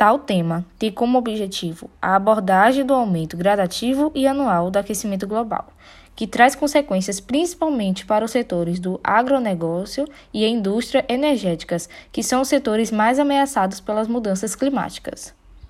Tal tema tem como objetivo a abordagem do aumento gradativo e anual do aquecimento global, que traz consequências principalmente para os setores do agronegócio e a indústria energéticas, que são os setores mais ameaçados pelas mudanças climáticas.